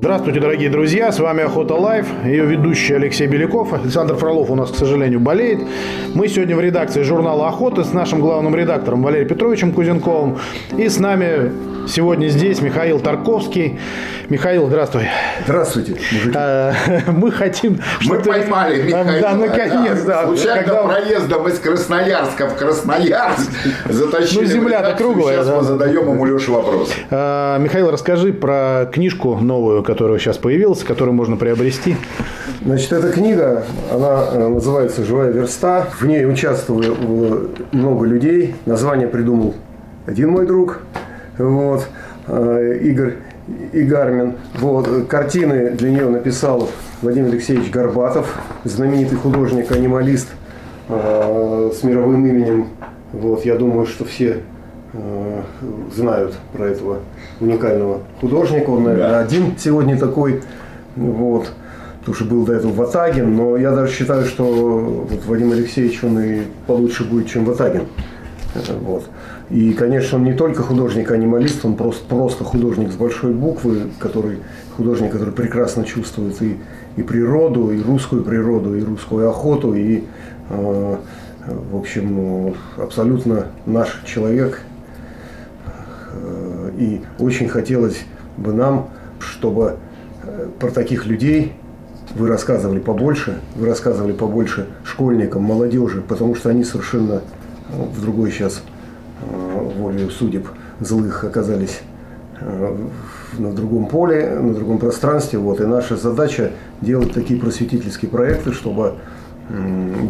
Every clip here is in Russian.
Здравствуйте, дорогие друзья, с вами Охота Life, ее ведущий Алексей Беляков. Александр Фролов у нас, к сожалению, болеет. Мы сегодня в редакции журнала «Охота» с нашим главным редактором Валерием Петровичем Кузенковым. И с нами сегодня здесь Михаил Тарковский. Михаил, здравствуй. Здравствуйте, мужики. А, Мы хотим... Мы поймали Михаила. Да, наконец, да. Случайно Когда проездом из Красноярска в Красноярск затащили. Ну, земля-то круглая, Сейчас да. мы задаем ему Леше вопрос. А, Михаил, расскажи про книжку новую, которая сейчас появилась, которую можно приобрести. Значит, эта книга, она э, называется «Живая верста». В ней участвовало много людей. Название придумал один мой друг, вот, э, Игорь Игармин. Вот, картины для нее написал Владимир Алексеевич Горбатов, знаменитый художник-анималист э, с мировым именем. Вот, я думаю, что все знают про этого уникального художника. Он, наверное, Да. один сегодня такой. Вот. Потому что был до этого Ватагин, но я даже считаю, что вот Вадим Алексеевич, он и получше будет, чем Ватагин. Э, Вот. И, конечно, он не только художник-анималист, он просто, просто художник с большой буквы, который, художник, который прекрасно чувствует и, и природу, и русскую природу, и русскую охоту, и, э, в общем, ну, абсолютно наш человек, Э, И очень хотелось бы нам, чтобы э, про таких людей вы рассказывали побольше, вы рассказывали побольше школьникам, молодежи, потому что они совершенно э, в другой сейчас волею судеб злых оказались э, на другом поле, на другом пространстве. Вот. И наша задача делать такие просветительские проекты, чтобы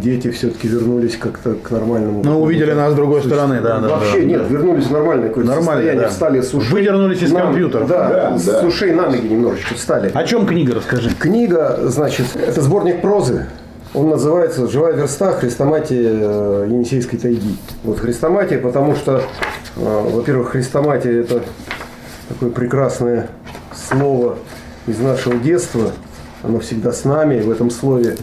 дети все-таки вернулись как-то к нормальному. Ну, увидели нас с другой стороны, да, да, Вообще да, нет, да. вернулись в нормальное какое-то Нормально, состояние, да. встали с ушей. Выдернулись из на- компьютера. Да, Да, с да. ушей на ноги немножечко встали. О чем книга, расскажи. Книга, значит, это сборник прозы. Он называется «Живая верста. Хрестоматия э, Енисейской тайги». Вот хрестоматия, потому что, э, во-первых, хрестоматия – это такое прекрасное слово из нашего детства. Оно всегда с нами. В этом слове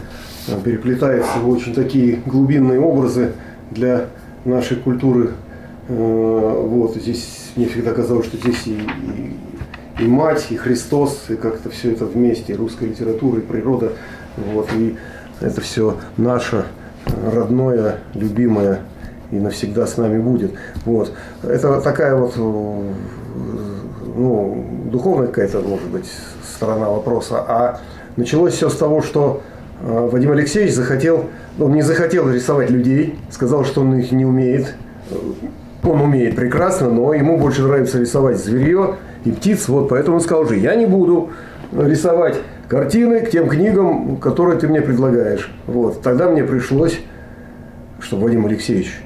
э, переплетаются очень такие глубинные образы для нашей культуры. Э, Вот здесь мне всегда казалось, что здесь и, и, и мать, и Христос, и как-то все это вместе, и русская литература, и природа. Вот, и это все наше э, родное, любимое и навсегда с нами будет. Вот. Это такая вот ну, духовная какая-то, может быть, сторона вопроса. А началось все с того, что Вадим Алексеевич захотел, он не захотел рисовать людей, сказал, что он их не умеет. Он умеет прекрасно, но ему больше нравится рисовать зверье и птиц. Вот поэтому он сказал же, я не буду рисовать картины к тем книгам, которые ты мне предлагаешь. Вот. Тогда мне пришлось, чтобы Вадим Алексеевич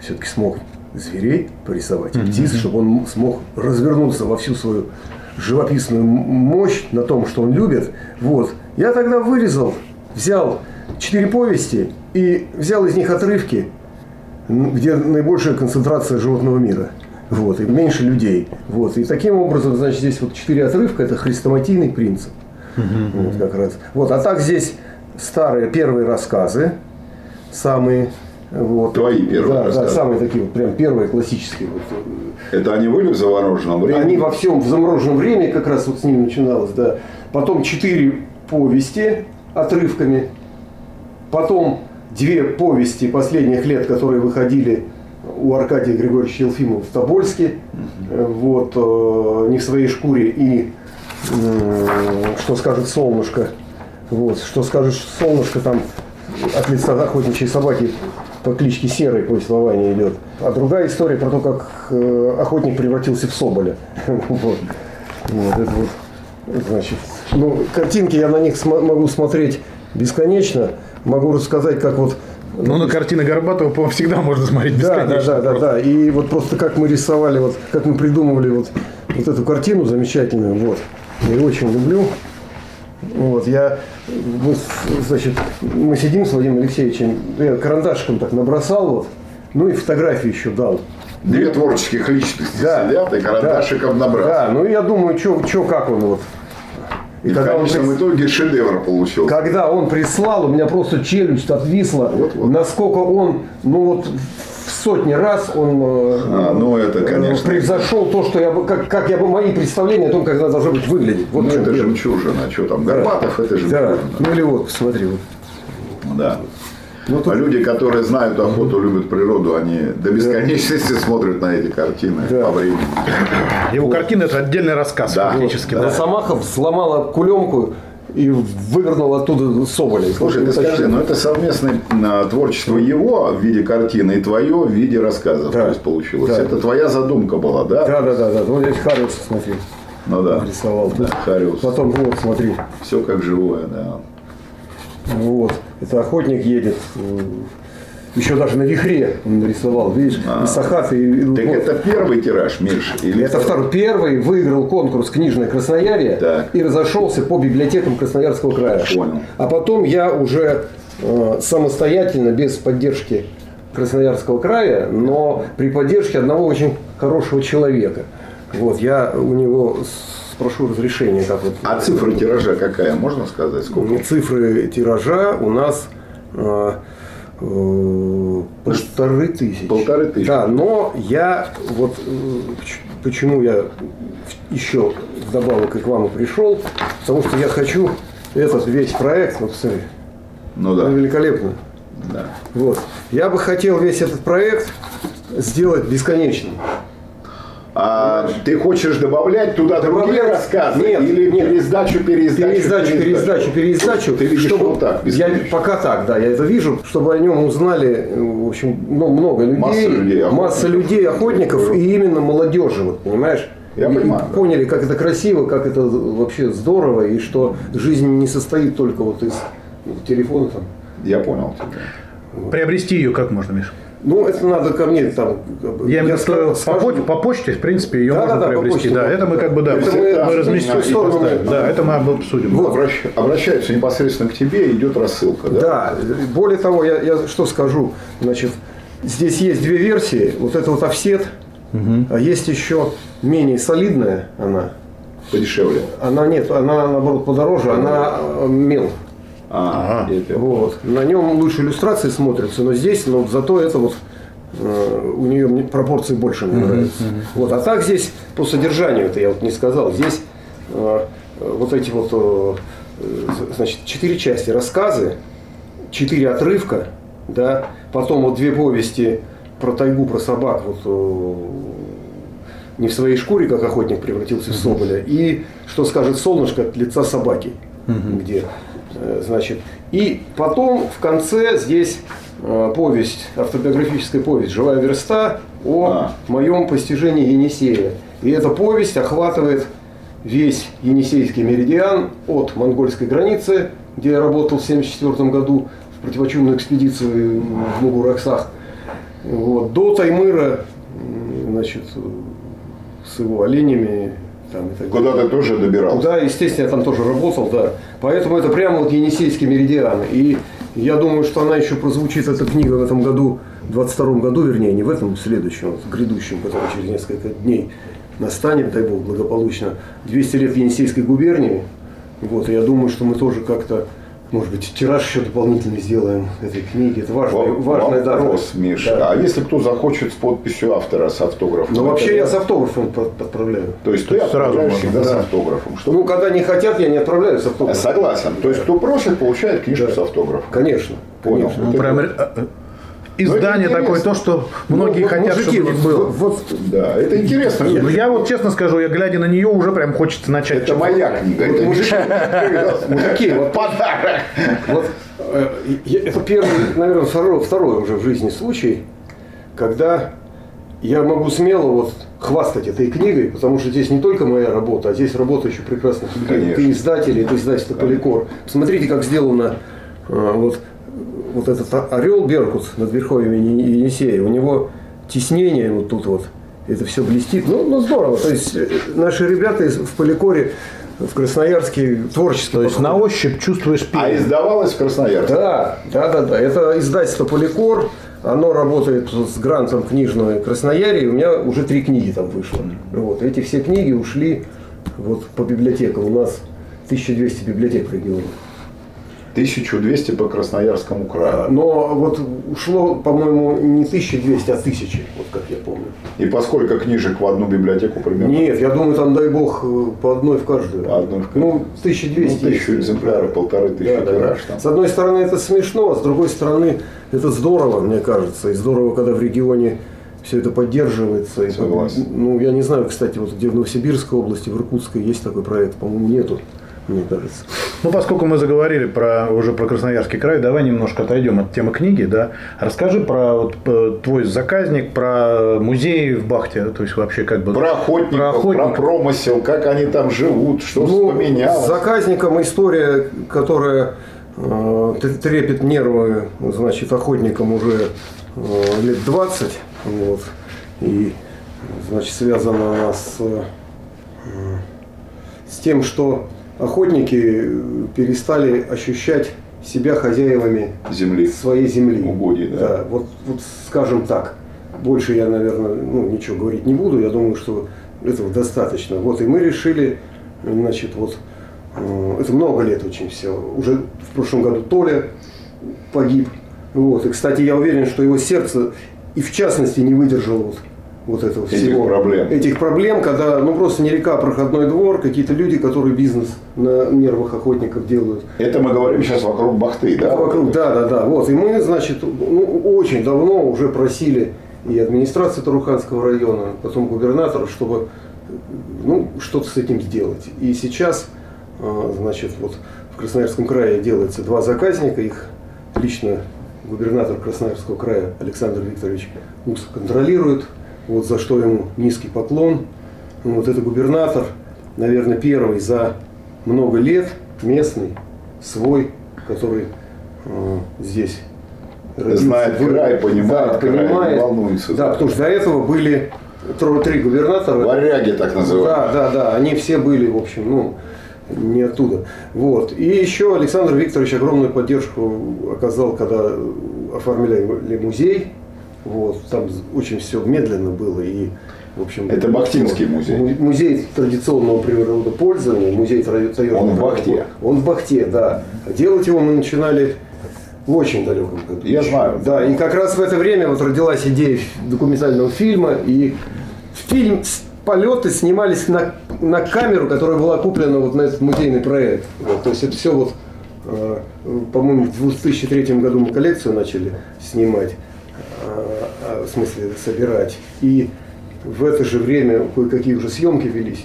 все-таки смог зверей порисовать, и птиц, чтобы он смог развернуться во всю свою живописную мощь на том, что он любит. Вот. Я тогда вырезал, взял четыре повести и взял из них отрывки, где наибольшая концентрация животного мира. Вот, и меньше людей. Вот, и таким образом, значит, здесь вот четыре отрывка – это хрестоматийный принцип. Вот как раз. Вот, а так здесь старые первые рассказы, самые вот, Твои первые да, рассказы. Да, самые такие вот, прям первые классические. Вот, Это они были в замороженном времени? они во всем в замороженном времени как раз вот с ними начиналось, да. Потом четыре повести отрывками, потом две повести последних лет, которые выходили у Аркадия Григорьевича Елфимова в Тобольске, Э, вот, э, не в своей шкуре и что скажет солнышко, вот, что скажет солнышко там от лица охотничьей собаки по кличке Серый повествование идет. А другая история про то, как э, охотник превратился в соболя. Вот. Вот, это вот, значит, ну, картинки я на них см- могу смотреть бесконечно. Могу рассказать, как вот Ну, на картины Горбатова, по-моему, всегда можно смотреть да, да, бесконечно. да, да, просто. да. И вот просто как мы рисовали, вот как мы придумывали вот, вот эту картину замечательную, вот. Я ее очень люблю. Вот, я, мы, значит, мы сидим с Владимиром Алексеевичем, я карандашиком так набросал, вот, ну и фотографии еще дал. Две творческих личности Да, сидят и карандашиком да, набрасывают. Да, ну я думаю, что как он вот. И, в когда он конечном прис- итоге шедевр получился. Когда он прислал, у меня просто челюсть отвисла, Вот, вот. насколько он, ну вот в сотни раз он... э, А, ну это это, конечно. превзошел то, что я бы, как, как я бы мои представления о том, как она должна быть выглядеть. Вот Ну, в это дело. жемчужина. Что там, Горбатов, это Да. жемчужина. Ну или вот, посмотри. Вот. Да. Ну, тут- А люди, которые знают охоту, любят природу, они до бесконечности смотрят на эти картины Да. по времени. Его картина это отдельный рассказ Да. фактически. да. Росомаха сломала кулемку и вывернул оттуда соболя. Слушай, ты скажи, ну это совместное а, творчество его в виде картины и твое в виде рассказов Да. то есть получилось. Да. Это твоя задумка была, да? Да, да, да, да. Вот здесь Харриус, смотри, Ну да. рисовал. Да, Хариус. Потом вот, смотри. Все как живое, да. Вот. Это охотник едет. Еще даже на вихре он нарисовал. Видишь, А. и сахаты. и- и Так вот. это первый тираж, Миш? Или Это второй. Первый выиграл конкурс «Книжное Красноярье» Так. и разошелся по библиотекам Красноярского края. Понял. А потом я уже э, самостоятельно, без поддержки Красноярского края, но при поддержке одного очень хорошего человека. Вот, я у него спрошу разрешения, как вот... А цифра тиража какая, можно сказать? Сколько? Цифры тиража у нас э, э, полторы тысячи. Полторы тысячи. Да, но я вот э, поч- почему я еще вдобавок и к вам и пришел, потому что я хочу этот весь проект, вот смотри, Ну ну, да. великолепно. да. Вот. Я бы хотел весь этот проект сделать бесконечным. А ты хочешь добавлять туда другие Добавлять? рассказы? Нет, или нет. пересдачу, пересдачу, Пересдачу, пересдачу, пересдачу. Ты видишь чтобы- вот так, я пока так, да, я это вижу, чтобы о нем узнали, в общем, ну, много людей, Масса людей, охотников. масса людей, охотников и именно молодежи, вот, понимаешь? Я И- понимаю, да. поняли, как это красиво, как это вообще здорово, и что жизнь не состоит только вот из телефона там. Я понял тебя. Приобрести ее как можно, Миша? Ну, это надо ко мне там. Я что скажу- по, поч- по почте, в принципе, ее Да, можно да, приобрести. почте, да, это мы как бы да, Это мы, мы мы разместим сторону. и поставим. Да, это мы обсудим. Вот. Обращ- Обращаются непосредственно к тебе, идет рассылка, да? Да, более того, я, я что скажу, значит, здесь есть две версии, вот это вот офсет, а есть еще менее солидная она. Подешевле. Она нет, она наоборот подороже, она э, мел. А, тебя- Вот. На нем лучше иллюстрации смотрятся, но здесь, но зато это вот э, у нее пропорции больше мне нравятся. Вот. А так здесь по содержанию это я вот не сказал. Здесь э, вот эти вот э, значит четыре части рассказы, четыре отрывка, да, потом вот две повести про тайгу, про собак, вот э, не в своей шкуре, как охотник превратился в соболя, и что скажет солнышко от лица собаки, где, значит, и потом в конце здесь э, повесть, автобиографическая повесть «Живая верста» о А. моем постижении Енисея. И эта повесть охватывает весь Енисейский меридиан от монгольской границы, где я работал в 1974 году в противочумную экспедицию в Мугураксах, вот, до Таймыра, значит, с его оленями. Там, так Куда ты тоже добирался? Да, естественно, я там тоже работал, да. Поэтому это прямо вот Енисейский меридиан. И я думаю, что она еще прозвучит, эта книга в этом году, в 22 году, вернее, не в этом, в следующем, вот, грядущем, который через несколько дней настанет, дай бог, благополучно, 200 лет Енисейской губернии. Вот, и я думаю, что мы тоже как-то, может быть, тираж еще дополнительный сделаем этой книги. Это важная, Во- важная дорога. Вопрос, Миш. Да. А если кто захочет с подписью автора, с автографом? Это- вообще я с автографом под- отправляю. То есть ты сразу всегда с да. автографом. Что... Ну, когда не хотят, я не отправляю с автографом. Согласен. То есть кто просит, получает книжку Да. с автографом. Конечно. Понял. конечно. Ну, прям э, э, издание интересно. такое, то, что многие Ну, хотят, мужики, чтобы них вот- было. Вот, Да, это интересно. Ну, я вот честно скажу, я глядя на нее, уже прям хочется начать. Это читать. моя книга. Вот Это мужики, мужики, вот, подарок. вот, э, это первый, наверное, второй, второй уже в жизни случай, когда я могу смело вот хвастать этой книгой, потому что здесь не только моя работа, а здесь работа еще прекрасных людей. Это издатели, это издательство Поликор. Посмотрите, как сделано э, вот, вот этот орел Беркут над верховьями Ени- Енисея. У него тиснение вот тут вот. Это все блестит. Ну, ну здорово. То есть э, наши ребята в Поликоре в Красноярске творчески. То есть на подходят. ощупь чувствуешь А пение. издавалось в Красноярске? Да, да, да, да. Это издательство Поликор. Оно работает с грантом книжной Красноярье. У меня уже три книги там вышло. Вот. Эти все книги ушли вот по библиотекам. У нас 1200 библиотек в регионе. 1200 по Красноярскому краю. Но вот ушло, по-моему, не 1200, а 1000, вот как я помню. И поскольку книжек в одну библиотеку примерно? Нет, я думаю, там, дай бог, по одной в каждую. По одной в каждую. Ну, 1200. Ну, тысячу экземпляров, полторы тысячи Да, да, да. тираж там. С одной стороны, это смешно, а с другой стороны, это здорово, мне кажется. И здорово, когда в регионе все это поддерживается. И, Согласен. ну, я не знаю, кстати, вот где в Новосибирской области, в Иркутской есть такой проект, по-моему, нету, мне кажется. Ну, поскольку мы заговорили про, уже про Красноярский край, давай немножко отойдем от темы книги, да. Расскажи про вот, э, твой заказник, про музей в Бахте, то есть вообще как бы... Про охотников, Про про, охотников. промысел, как они там живут, что Ну, поменялось. С заказником история, которая э, трепет нервы, значит, охотникам уже э, лет 20. Вот, и, значит, связана она с, э, с тем, что охотники э, перестали ощущать себя хозяевами Земли. своей земли. Угодий, да. вот, вот скажем так. Больше я, наверное, ну, ничего говорить не буду. Я думаю, что этого достаточно. Вот, и мы решили, значит, вот, э, это много лет очень все. Уже в прошлом году Толя погиб. Вот. И, кстати, я уверен, что его сердце и в частности не выдержало вот, вот этого Этих всего. проблем. Этих проблем, когда, ну, просто не река, а проходной двор, какие-то люди, которые бизнес на нервах охотников делают. Это мы говорим сейчас вокруг Бахты, да? Вокруг, да, да, да. Вот. И мы, значит, ну, очень давно уже просили и администрации Таруханского района, потом губернатора, чтобы ну, что-то с этим сделать. И сейчас, э, значит, вот в Красноярском крае делается два заказника, их лично губернатор Красноярского края Александр Викторович Ус контролирует, вот за что ему низкий поклон. Вот это губернатор, наверное, первый за много лет местный, свой, который э, здесь родился, Знает вырос. край, понимает да, край, понимает. волнуется. Да, потому что до этого были три губернатора. Варяги так называют. Да, да, да, они все были, в общем, ну, не оттуда. Вот. И еще Александр Викторович огромную поддержку оказал, когда оформляли музей. Вот. Там очень все медленно было. И, в общем, Это Бахтинский музей. му- Музей традиционного природопользования, музей тради- таежного Он в Бахте? Он в Бахте, да. Делать его мы начинали в очень далеком году. Я знаю. Да, и как раз в это время вот родилась идея документального фильма, и фильм полеты снимались на, на камеру, которая была куплена вот на этот музейный проект. Вот, то есть это все вот, э, по-моему, в 2003 году мы коллекцию начали снимать, в смысле собирать. И в это же время кое-какие уже съемки велись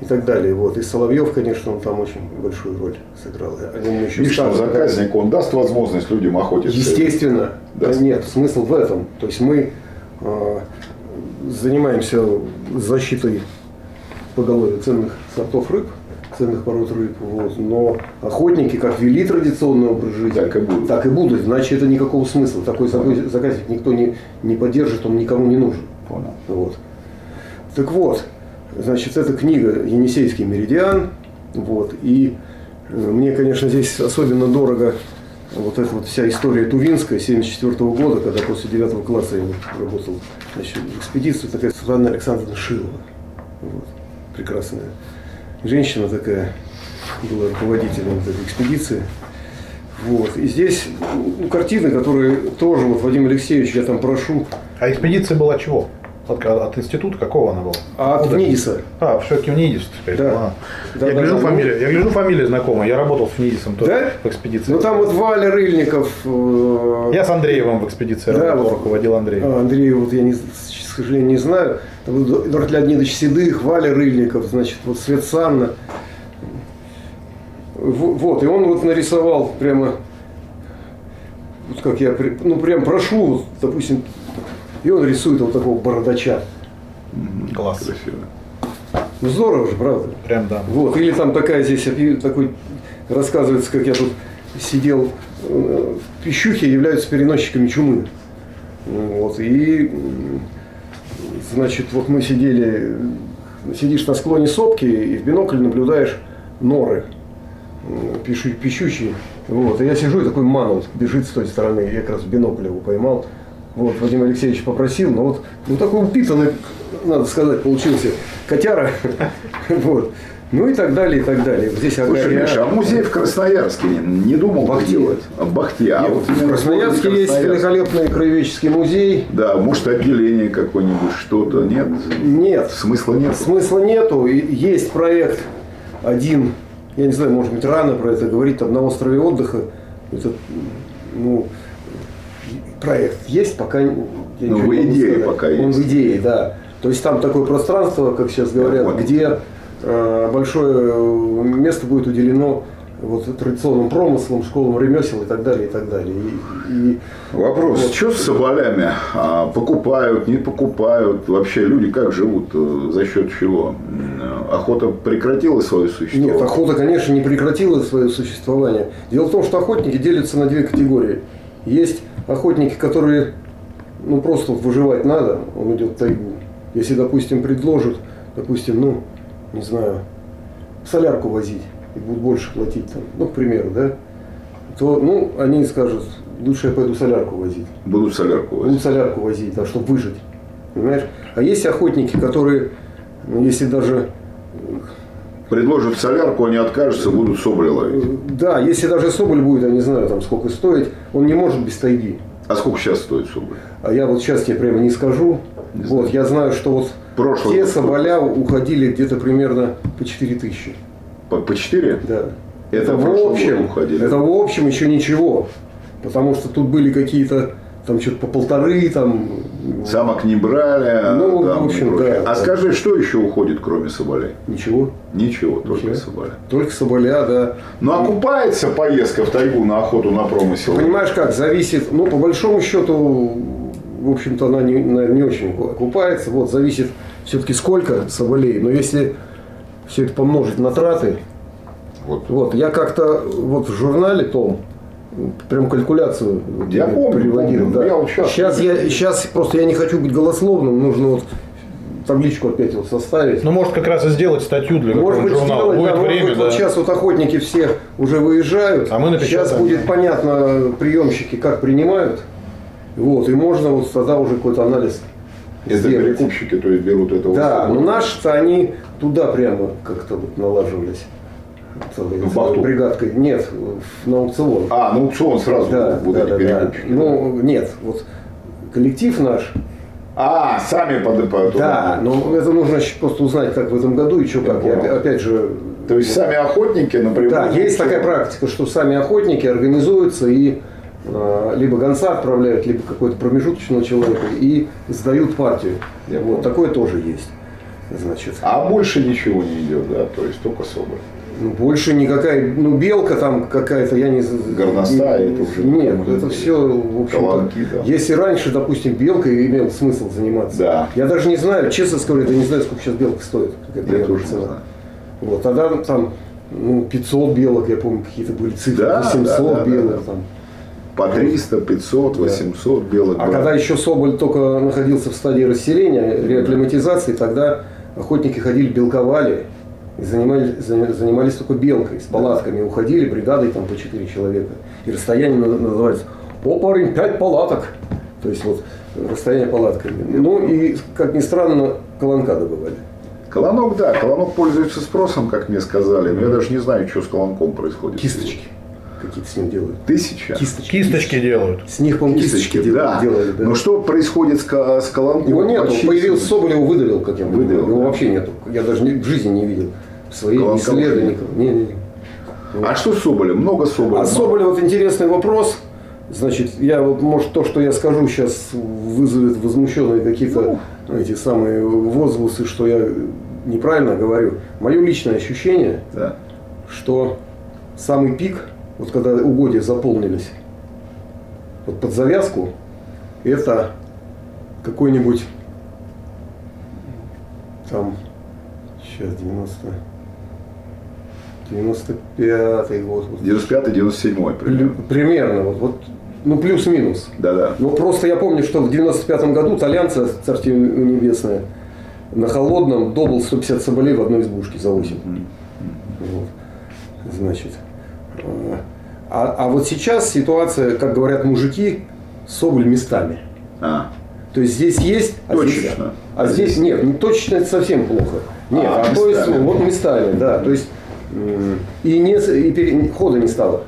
и так далее. Вот. И Соловьев, конечно, он там очень большую роль сыграл. О нем еще заказник, он даст возможность людям охотиться. Естественно. Да. Да нет, смысл в этом. То есть мы э, занимаемся защитой поголовья ценных сортов рыб, ценных пород рыб. Вот. Но охотники, как вели традиционный образ жизни, Так и будут. так и будут. Иначе это никакого смысла. Такой заказ- заказик никто не, не поддержит, он никому не нужен. Понял. Вот. Так вот, значит, эта книга «Енисейский меридиан». Вот, и э, мне, конечно, здесь особенно дорого вот эта вот вся история Тувинская 74 года, когда после 9 класса я работал значит, в экспедиции, такая Светлана Александровна Шилова. Вот, прекрасная женщина такая, была руководителем вот этой экспедиции. Вот. И здесь ну, картины, которые тоже, вот Вадим Алексеевич, я там прошу, А экспедиция была чего? От, от института какого она была? а от нииса. А, все-таки в НИДИС теперь. Да. А. Да, я, да, гляжу да, фамилия, я гляжу фамилия знакомая. Я работал с НИДИСом тоже Да? в экспедиции. Ну там вот Валя Рыльников. э, Я с Андреевым в экспедиции Да, работал, вот. руководил Андрей. а, Андрея, вот я, не, к сожалению, не знаю. Там Эдуард Леонидович Седых, Валя Рыльников, значит, вот Свет Санна. Вот, и он вот нарисовал прямо, вот как я, ну прям прошу, вот, допустим, и он рисует вот такого бородача. Класс. Красиво. Ну здорово же, правда? Прям да. Вот, или там такая здесь такой рассказывается, как я тут сидел э, в пищухе, являются переносчиками чумы. Вот, и значит, вот мы сидели, сидишь на склоне сопки и в бинокль наблюдаешь норы пищущие. Вот, и я сижу, и такой манут бежит с той стороны, я как раз в бинокль его поймал. Вот, Вадим Алексеевич попросил, но вот ну, такой упитанный, надо сказать, получился котяра. Вот. Ну и так далее, и так далее. Здесь Слушай, Агарьян. Миша, а музей в Красноярске не, думал Бахте. делать? А Бахте. А Нет, вот в Красноярске есть великолепный краеведческий музей. Да, может отделение какое-нибудь, что-то, нет? Нет, Смысла нет. смысла нету. И Есть проект один, я не знаю, может быть, рано про это говорить, там на острове отдыха. Это, ну, проект есть, пока я Ну, в идее пока Он есть. в идее, да. То есть там такое пространство, как сейчас говорят, понял. где большое э, место будет уделено вот традиционным промыслам, школам ремесел и так далее, и так далее. И, и Вопрос, Вот. что с соболями? А, покупают, не покупают? Вообще люди как живут? э, За счет чего? Охота прекратила свое существование? Нет, охота, конечно, не прекратила свое существование. Дело в том, что охотники делятся на две категории. Есть охотники, которые, ну, просто вот выживать надо, он идет в тайгу. Если, допустим, предложат, допустим, ну, не знаю, солярку возить и будут больше платить, там, ну, к примеру, да, то, ну, они скажут, лучше я пойду солярку возить. Будут солярку Будут возить. солярку возить, да, чтобы выжить. Понимаешь? А есть охотники, которые, ну, если даже Предложат солярку, они откажутся, будут соболи ловить. Да, если даже соболь будет, я не знаю, там сколько стоит, он не может без тайги. А сколько сейчас стоит соболь? А я вот сейчас тебе прямо не скажу. Не вот, я знаю, что вот Прошлый те соболя уходили где-то примерно по 4 тысячи. По, по 4? Да. Это в общем, уходили. это в общем еще ничего. Потому что тут были какие-то там что-то по полторы, там. Самок не брали. Ну, там в общем, да, А да. скажи, что еще уходит, кроме соболей? Ничего. Ничего, только Ничего. соболя. Только соболя, да. Ну, окупается поездка в тайгу на охоту на промысел? Понимаешь как, зависит, ну, по большому счету, в общем-то, она не, наверное, не очень окупается. Вот, зависит все-таки сколько соболей. Но если все это помножить на траты, Вот. вот, я как-то вот в журнале том, прям калькуляцию Я помню, приводил. помню. да. Я вот щас- сейчас, я, сейчас просто я не хочу быть голословным, нужно вот табличку опять вот составить. Ну, может, как раз и сделать статью для Может быть, журнала. сделать, Будет да, может время, быть, да. вот сейчас вот охотники все уже выезжают. А мы напечатаем. Сейчас будет понятно приемщики, как принимают. Вот, и можно вот тогда уже какой-то анализ Это сделать. перекупщики, то есть берут этого Да, но наши-то они туда прямо как-то вот налаживались. Целой В Бахту? бригадкой. Нет, на аукцион. А, ну аукцион сразу да, вот да, эти да, да. перекупщики. Ну, нет, вот коллектив наш, А, сами под, под- да, но это нужно просто узнать, как в этом году и что Я как. Я, опять же, То есть сами охотники напрямую. Да, есть такая практика, что сами охотники организуются и либо гонца отправляют, либо какой-то промежуточного человека и сдают партию. Я вот понял. такое тоже есть. Значит, А больше ничего не идет, да, то есть только соболь. ну, больше никакая, ну белка там какая-то, я не Горностай, не- это уже Нет, это все, в общем колонки, да. Если раньше, допустим, белкой имел смысл заниматься, Да. я даже не знаю, честно скажу, я не знаю, сколько сейчас белка стоит. какая Я тоже не цена. знаю. Вот, тогда там ну, 500 белок, я помню, какие-то были цифры, Да, 800 да, да, белок да, да. там. По 300, 500, 800 белых А когда еще Соболь только находился в стадии расселения, реакклиматизации, тогда охотники ходили, белковали и занимались, занимались только белкой, с палатками. Уходили бригадой там по 4 человека. И расстояние на- называется «О, парень, 5 палаток». То есть вот расстояние палатками. Ну и, как ни странно, колонка добывали. Колонок, да, колонок пользуется спросом, как мне сказали, но я даже не знаю, что с колонком происходит. Кисточки какие-то с ним делают. Тысяча? Кисточки. Кисточки делают. С них, по-моему, кисточки, дел- да. делали. да. Но что происходит с, с колонком? Его нету, Почистить? появился Соболь, его выдавил, как я понимаю. Выдавил, Его да. вообще нету. Я даже ни- в жизни не видел. Своих Колонка исследовников. Не, не, не. А что с Соболем? Много Соболя? А Соболя вот интересный вопрос. Значит, я вот, может, то, что я скажу сейчас, вызовет возмущенные какие-то эти самые возгласы, что я неправильно говорю. Мое личное ощущение, Да. что самый пик, вот когда угодья заполнились, вот под завязку, это какой-нибудь там, сейчас 90, 95 год. вот. 95-97 примерно. Примерно, вот, вот ну плюс-минус. Да-да. Но просто я помню, что в 95 году итальянцы, царствие небесное, на холодном добыл 150 соболей в одной избушке за 8. Вот. Значит. А, а вот сейчас ситуация, как говорят мужики, соболь местами. А, То есть здесь есть, а здесь, точечно. А здесь нет, ну, точечно это совсем плохо. Нет, А, а, то есть вот местами, да. То есть и, не, и пере- хода не стало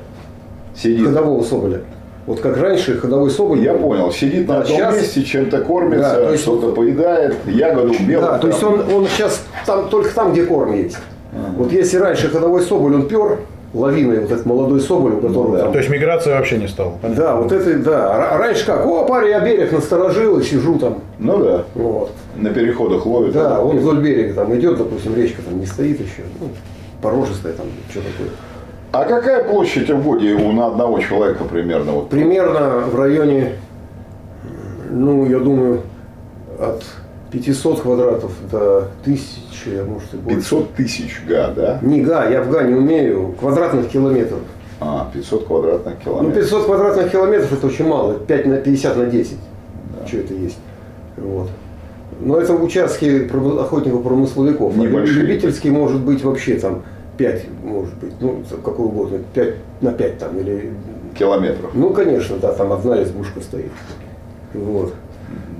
Сидит. ходового соболя. Вот как раньше ходовой соболь. Я был. понял. Сидит Да, на одном щас- месте, чем-то кормится, Да, есть- что-то поедает, ягоду белую. Да, то есть он, он сейчас там, только там, где корм есть. Вот если раньше ходовой соболь, он пер лавиной, вот этот молодой соболь, у которого Ну да. там То есть миграции вообще не стало. понятно. Да, вот это, да. А раньше как? О, парень, я берег насторожил и сижу там. Ну да. Вот. На переходах ловит. Да, он вдоль берега там идет, допустим, речка там не стоит еще. Ну, порожистая там, что такое. А какая площадь в годе у на одного человека примерно? Вот? Примерно в районе, ну, я думаю, от 500 квадратов до 1000, а может и больше. 500 тысяч га, да? Не га, я в га не умею, квадратных километров. А, 500 квадратных Ну, километров. 500 квадратных километров это очень мало, 5 на 50 на 10. Что это есть? Вот. Но это участки охотников-промысловиков. А Небольшие. Любительские может быть вообще там 5, может быть, ну, какой угодно, 5 на 5 там, или... Километров. Ну, конечно, да, там одна избушка стоит. Вот.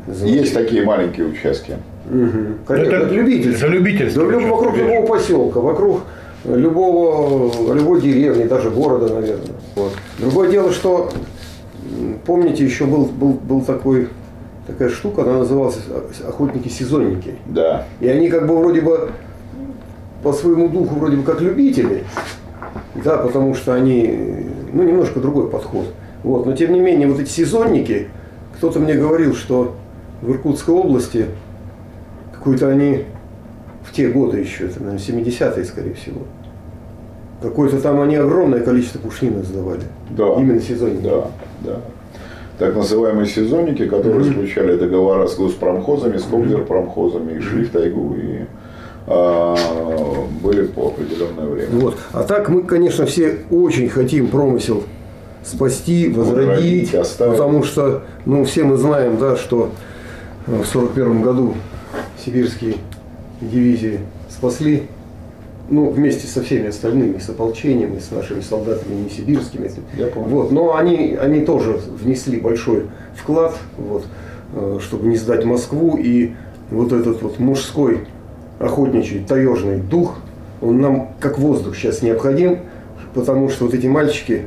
Есть такие маленькие участки. Конечно, Это- это, любительские. это любительские Да, люб- вокруг конечно. любого поселка, вокруг любого, любой деревни, даже города, наверное. Вот. Другое дело, что помните, еще был, был, был такой, такая штука, она называлась охотники-сезонники. Да. И они как бы вроде бы по своему духу вроде бы как любители, да, потому что они, ну, немножко другой подход. Вот. Но тем не менее, вот эти сезонники, кто-то мне говорил, что в Иркутской области какой-то они в те годы еще, это, наверное, 70-е, скорее всего, какое-то там они огромное количество пушнины сдавали. Да. Именно сезонники. Да, да. Так называемые сезонники, которые заключали договора с госпромхозами, с комдерпромхозами, и шли в тайгу и а, были по определенное время. Вот. А так мы, конечно, все очень хотим промысел спасти, возродить, оставить. потому что, ну, все мы знаем, да, что в сорок первом году сибирские дивизии спасли, ну, вместе со всеми остальными, с ополчением и с нашими солдатами не сибирскими. Я помню. Вот, но они, они тоже внесли большой вклад, вот, э, чтобы не сдать Москву. И вот этот вот мужской охотничий таежный дух, он нам как воздух сейчас необходим, потому что вот эти мальчики,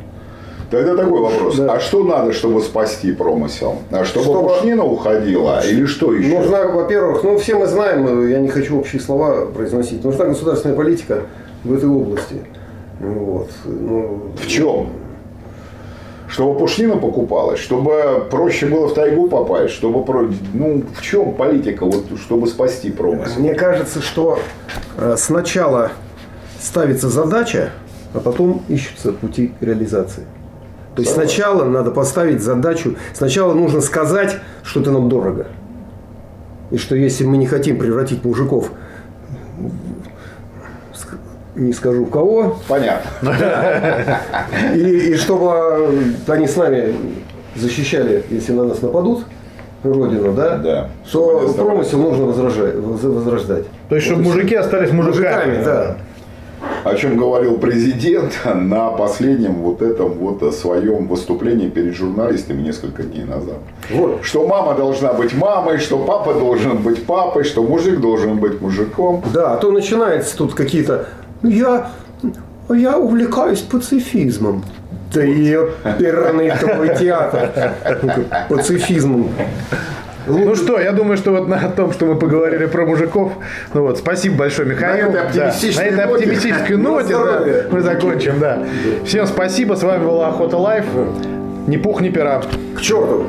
Тогда такой вопрос. Да. А что надо, чтобы спасти промысел? А чтобы, Чтобы- пушнина уходила или что еще? нужна, во-первых, ну все мы знаем, э, я не хочу общие слова произносить, нужна государственная политика в этой области. Вот. Ну, В чем? Чтобы пушнина покупалась, чтобы проще было в тайгу попасть, чтобы про... ну в чем политика, вот чтобы спасти промысел? Мне кажется, что э, сначала ставится задача, а потом ищутся пути реализации. То есть сначала надо поставить задачу, сначала нужно сказать, что это нам дорого. И что если мы не хотим превратить мужиков, не скажу кого, Понятно. и, и чтобы они с нами защищали, если на нас нападут, Родину, да, Да. Чтобы то они оставались. промысел нужно возражать- возрождать. То есть, чтобы Вот и мужики остались мужиками. Мужиками, да. О чем говорил президент на последнем вот этом вот своем выступлении перед журналистами несколько дней назад. Вот. Что мама должна быть мамой, что папа должен быть папой, что мужик должен быть мужиком. Да, а то начинается тут какие-то... Я, я увлекаюсь пацифизмом. Да ее перный твой театр. Пацифизмом. Ну что, я думаю, что вот на том, что мы поговорили про мужиков, ну вот, спасибо большое, Михаил. На этой Да, оптимистичной на этой ноте. оптимистической ноте, да, мы закончим, да. Всем спасибо, с вами была Охота Life. Ни пух, ни пера. К черту!